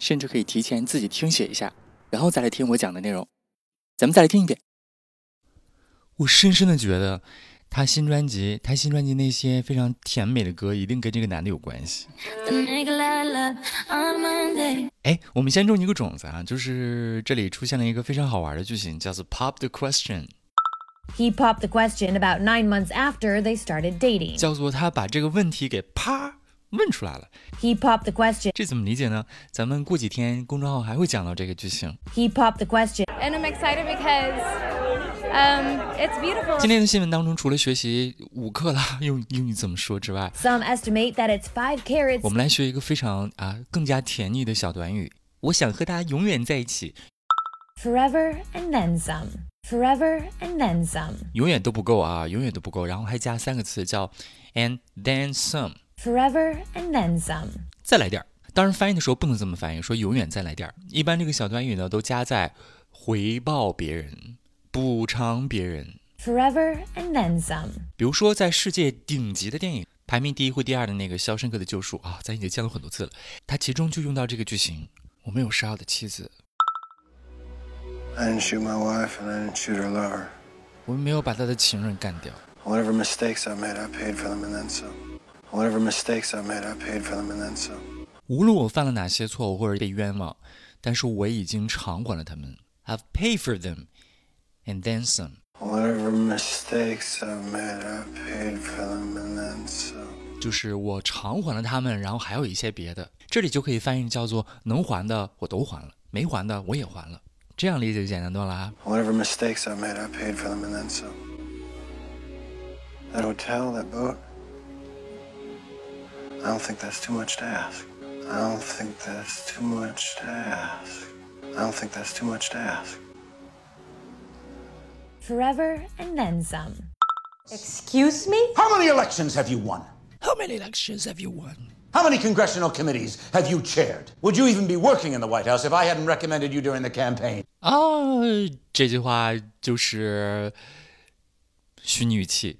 甚至可以提前自己听写一下，然后再来听我讲的内容。咱们再来听一遍。我深深的觉得，他新专辑，他新专辑那些非常甜美的歌，一定跟这个男的有关系。哎，我们先种一个种子啊，就是这里出现了一个非常好玩的句型，叫做 “pop the question”。He popped the question about nine months after they started dating。叫做他把这个问题给啪。问出来了。He popped the question。这怎么理解呢？咱们过几天公众号还会讲到这个句型。He popped the question。And I'm excited because, um, it's beautiful。今天的新闻当中，除了学习五克拉用英语怎么说之外，Some estimate that it's five carats。我们来学一个非常啊更加甜腻的小短语。我想和他永远在一起。Forever and then some. Forever and then some。永远都不够啊，永远都不够。然后还加三个词叫 and then some。 Forever and then some，再来点儿。当然翻译的时候不能这么翻译，说永远再来点儿。一般这个小短语呢，都加在回报别人、补偿别人。Forever and then some。比如说，在世界顶级的电影排名第一或第二的那个《肖申克的救赎》啊，咱已经见了很多次了。它其中就用到这个句型：我没有杀我的妻子。I didn't shoot my wife and I didn't shoot her lover。我们没有把他的情人干掉。Whatever mistakes I made, I paid for them and then some。Whatever mistakes I made, I paid for them and then some. 无论我犯了哪些错误或者被冤枉，但是我已经偿还了他们。I've paid for them and then some. Whatever mistakes I made, I paid for them and then some. 就是我偿还了他们，然后还有一些别的。这里就可以翻译叫做能还的我都还了，没还的我也还了。这样理解就简单多了啊。Whatever mistakes I made, I paid for them and then some. That hotel, that boat. I don't think that's too much to ask. I don't think that's too much to ask. I don't think that's too much to ask. Forever and then some. Excuse me? How many elections have you won? How many elections have you won? How many congressional committees have you chaired? Would you even be working in the White House if I hadn't recommended you during the campaign? 啊，这句话就是虚拟语气。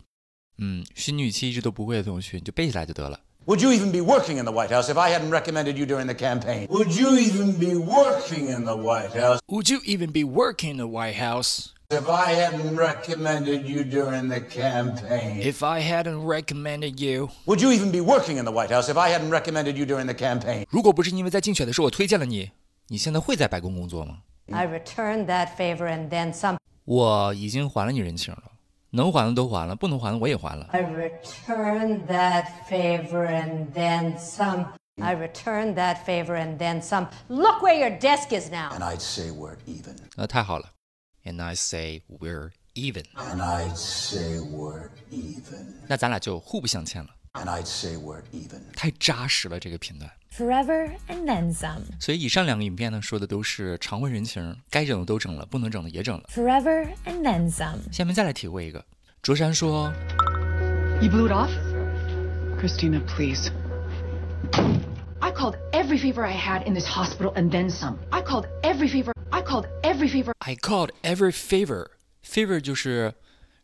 嗯，虚拟语气一直都不会的同学，你就背下来就得了。 would you even be working in the White House if I hadn't recommended you during the campaign? Would you even be working in the White House? Would you even be working in the White House? If I hadn't recommended you during the campaign. If I hadn't recommended you. Would you even be working in the White House if I hadn't recommended you during the campaign? 如果不是因为在竞选的时候我推荐了你，你现在会在白宫工作吗？I returned that favor and then some. 我已经还了你人情了。 能还的都还了，不能还的我也还了。I returned that favor and then some. I returned that favor and then some. Look where your desk is now. And I'd say we're even. 那太好了。And I say we're even. And I'd say we're even. 那咱俩就互不相欠了。And I'd say we're even. 太扎实了，这个片段。Forever and then some。所以以上两个影片呢，说的都是偿还人情，该整的都整了，不能整的也整了。Forever and then some。下面再来体会一个，卓山说：“You blew it off, Christina, please. I called every favor I had in this hospital and then some. I called every favor. I called every favor. I called every favor. Favor 就是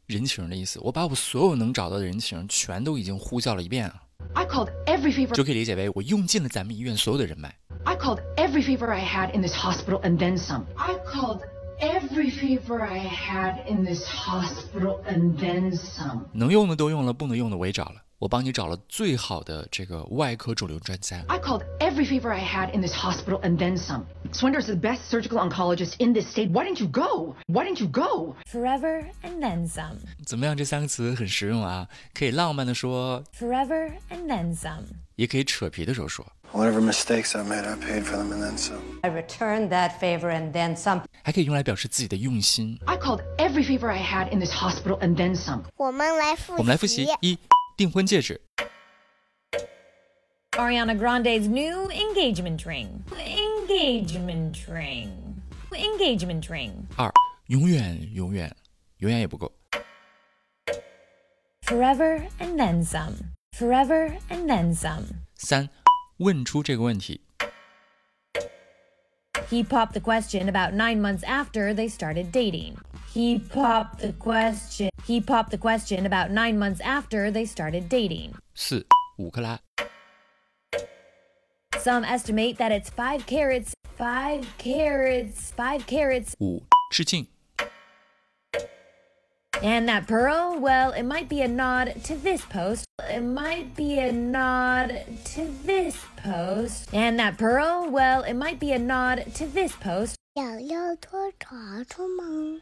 人情的意思。我把我所有能找到的人情全都已经呼叫了一遍了。” I called every favor 就可以理解为我用尽了咱们医院所有的人脉。I called every favor I had in this hospital and then some. I called every favor I had in this hospital and then some. 能用的都用了，不能用的我也找了。我帮你找了最好的这个外科肿瘤专家。I called every favor I had in this hospital and then some. Swindler is the best surgical oncologist in this state. Why didn't you go? Why didn't you go? Forever and then some. 怎么样？这三个词很实用啊，可以浪漫的说。Forever and then some. 也可以扯皮的时候说。Whatever mistakes I made, I paid for them and then some. I returned that favor and then some. 还可以用来表示自己的用心。I called every favor I had in this hospital and then some. 我们来复习。我们来复习一。 订婚戒指。Ariana Grande's new engagement ring. engagement ring. Engagement ring. 二，永远永远永远也不够。 Forever and then some. Forever and then some. 三，问出这个问题。 He popped the question about nine months after they started dating. He popped the question. He popped the question about nine months after they started dating. 四，五克拉。 Some estimate that it's five carats. Five carats. Five carats. 五，致敬。 And that pearl, well, it might be a nod to this post. It might be a nod to this post. And that pearl, well, it might be a nod to this post. 想要拖长出吗？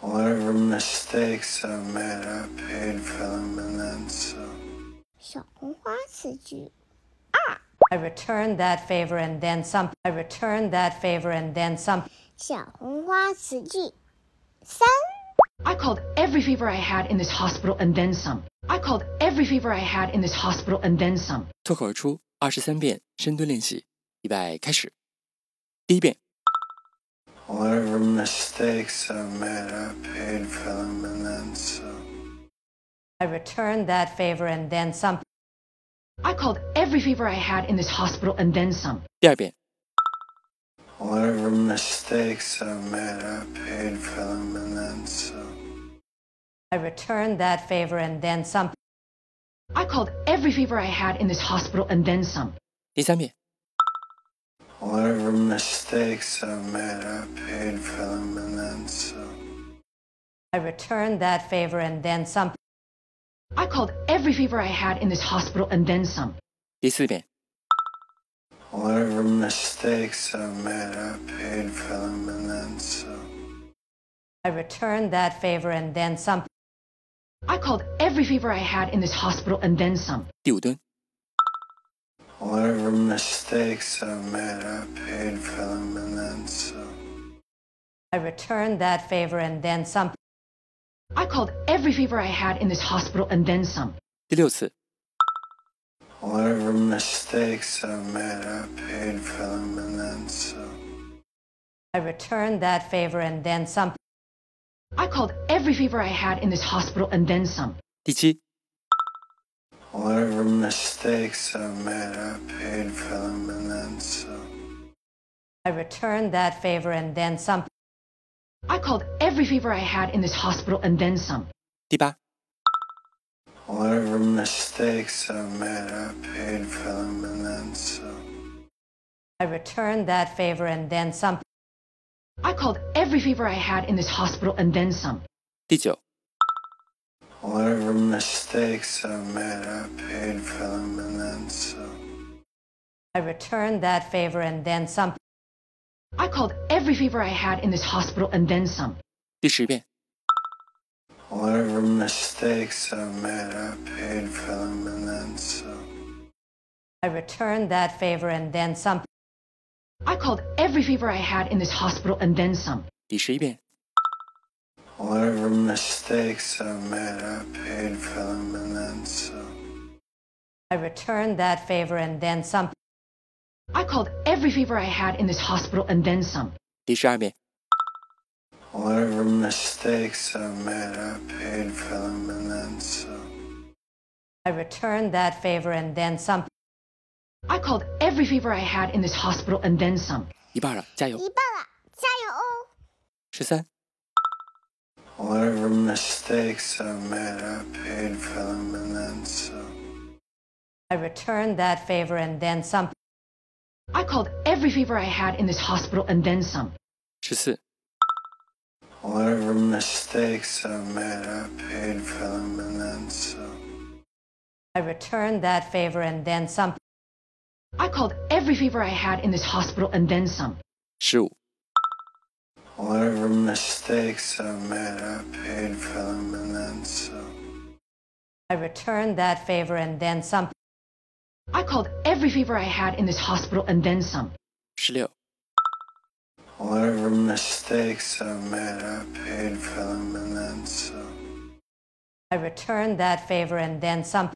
Whatever mistakes I made, I paid for them and then some. 小红花词句 I returned that favor and then some. I returned that favor and then some. 小红花词句三， I called every favor I had in this hospital and then some. I called every favor I had in this hospital and then some. 脱口而出二十三遍深蹲练习，预备开始。第一遍， Whatever mistakes I made, I paid for them and then some. I returned that favor and then some. I called every favor I had in this hospital and then some. 第二遍， Whatever mistakes I made, I paid for them and then some. I returned that favor and then some. I called every favor I had in this hospital and then some. 第三遍， Whatever mistakes I made, I paid for them and then some. I returned that favor and then some. I called every favor I had in this hospital and then some. 第四遍， Whatever mistakes I made, I paid for them and then some. I returned that favor and then some. I called every favor I had in this hospital and then some. 第五蹲， Whatever mistakes I made, I paid for them and then some. I returned that favor and then some. I called every favor I had in this hospital and then some. 第六次， Whatever mistakes I made, I paid for them and then some. I returned that favor and then some. I called every favor I had in this hospital and then some. 第七， Whatever mistakes I made, I paid for them and then some. I returned that favor and then some. I called every favor I had in this hospital and then some. 第八， Whatever mistakes I made, I paid for them and then some. I returned that favor and then some. I called every favor I had in this hospital and then some. 第九， Whatever mistakes I made, I paid for them and then some. I returned that favor and then some. I called every favor I had in this hospital and then some. 第十遍， Whatever mistakes I made, I paid for them and then some. I returned that favor and then some. I called every favor I had in this hospital and then some. 第十一遍， Whatever mistakes I made, I paid for them and then some. I returned that favor and then some. I called every favor I had in this hospital and then some. 第十二遍， Whatever mistakes I made, I paid for them and then some. I returned that favor and then some. I called every favor I had in this hospital and then some. 一半了，加油！一半了，加油哦！十三、 Whatever mistakes I made, I paid for them and then some. I returned that favor and then some. I called every favor I had in this hospital and then some. 十四、 Whatever mistakes I made, I paid for them and then some. I returned that favor and then some. I called every favor I had in this hospital and then some. 十五、 Whatever mistakes I made, I paid for them and then some. I returned that favor and then some. I called every favor I had in this hospital and then some. 16. Whatever mistakes I made, I paid for them and then some. I returned that favor and then some.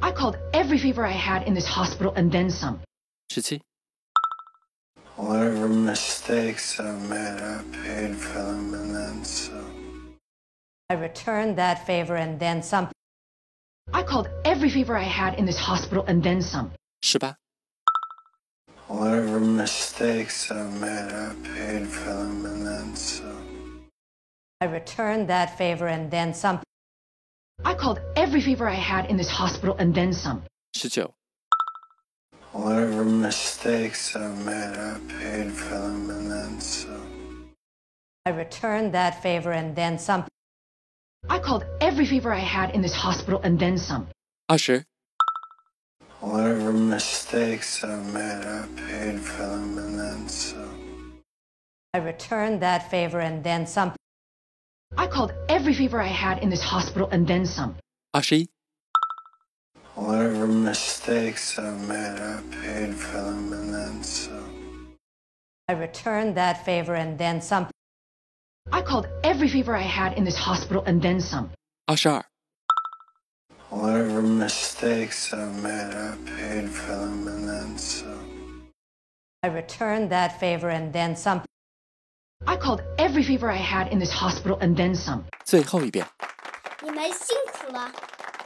I called every favor I had in this hospital and then some. 17. Whatever mistakes I made, I paid for them and then some. I returned that favor and then some. I called every favor I had in this hospital and then some. Whatever mistakes I made, I paid for them and then some. I returned that favor and then some. I called every favor I had in this hospital and then some. 19. Whatever mistakes I made, I paid for them and then some. I returned that favor and then some. I called every favor I had in this hospital and then some. Usher. Whatever mistakes I made, I paid for them and then some. I returned that favor and then some. I called every favor I had in this hospital and then some. Ashi. Whatever mistakes I made, I paid for them and then some. I returned that favor and then some. I called every favor I had in this hospital and then some. 二十二、 Whatever mistakes I made, I paid for them and then some. I returned that favor and then some. I called every favor I had in this hospital and then some. 最后一遍。你们辛苦了。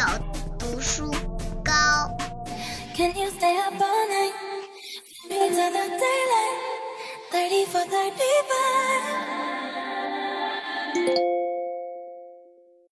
有读书高。Can you stay up all night? Into the daylight, thirty for thirty five.